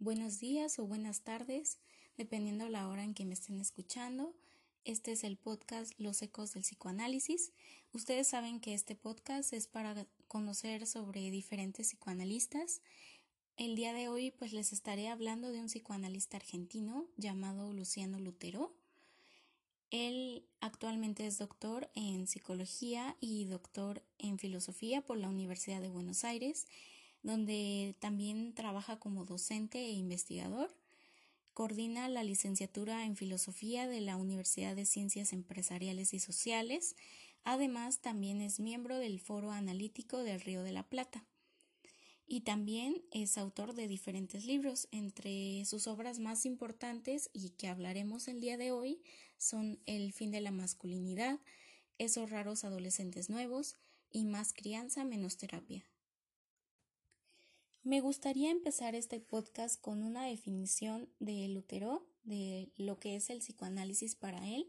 Buenos días o buenas tardes, dependiendo la hora en que me estén escuchando. Este es el podcast Los ecos del psicoanálisis. Ustedes saben que este podcast es para conocer sobre diferentes psicoanalistas. El día de hoy pues les estaré hablando de un psicoanalista argentino llamado Luciano Lutero. Él actualmente es doctor en psicología y doctor en filosofía por la Universidad de Buenos Aires donde también trabaja como docente e investigador. Coordina la licenciatura en Filosofía de la Universidad de Ciencias Empresariales y Sociales. Además, también es miembro del Foro Analítico del Río de la Plata. Y también es autor de diferentes libros. Entre sus obras más importantes y que hablaremos el día de hoy son El fin de la masculinidad, Esos raros adolescentes nuevos y Más crianza menos terapia. Me gustaría empezar este podcast con una definición de Lutero, de lo que es el psicoanálisis para él.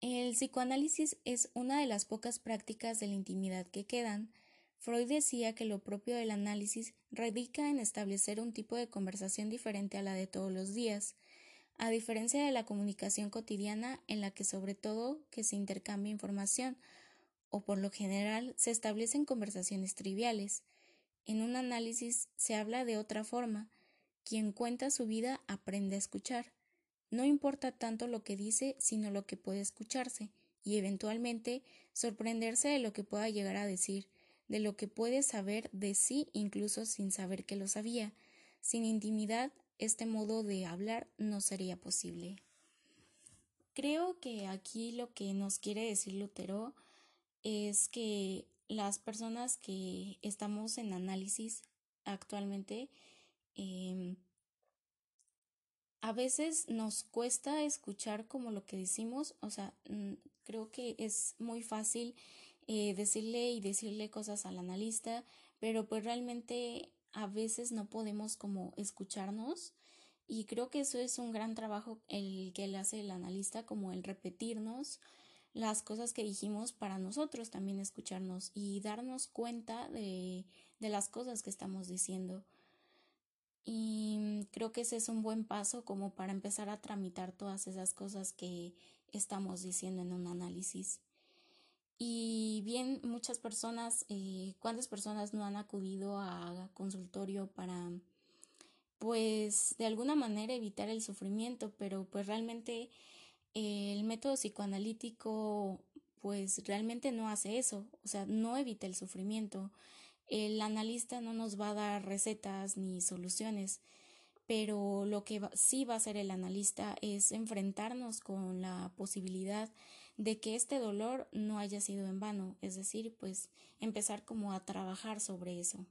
El psicoanálisis es una de las pocas prácticas de la intimidad que quedan. Freud decía que lo propio del análisis radica en establecer un tipo de conversación diferente a la de todos los días, a diferencia de la comunicación cotidiana en la que sobre todo que se intercambia información, o por lo general se establecen conversaciones triviales. En un análisis se habla de otra forma. Quien cuenta su vida aprende a escuchar. No importa tanto lo que dice, sino lo que puede escucharse, y eventualmente sorprenderse de lo que pueda llegar a decir, de lo que puede saber de sí incluso sin saber que lo sabía. Sin intimidad, este modo de hablar no sería posible. Creo que aquí lo que nos quiere decir Lutero es que las personas que estamos en análisis actualmente, em, a veces nos cuesta escuchar como lo que decimos, o sea, creo que es muy fácil eh, decirle y decirle cosas al analista, pero pues realmente a veces no podemos como escucharnos y creo que eso es un gran trabajo el que le hace el analista como el repetirnos las cosas que dijimos para nosotros también escucharnos y darnos cuenta de, de las cosas que estamos diciendo. Y creo que ese es un buen paso como para empezar a tramitar todas esas cosas que estamos diciendo en un análisis. Y bien, muchas personas, eh, ¿cuántas personas no han acudido a consultorio para, pues, de alguna manera evitar el sufrimiento? Pero pues realmente el método psicoanalítico pues realmente no hace eso, o sea, no evita el sufrimiento. El analista no nos va a dar recetas ni soluciones, pero lo que sí va a hacer el analista es enfrentarnos con la posibilidad de que este dolor no haya sido en vano, es decir, pues empezar como a trabajar sobre eso.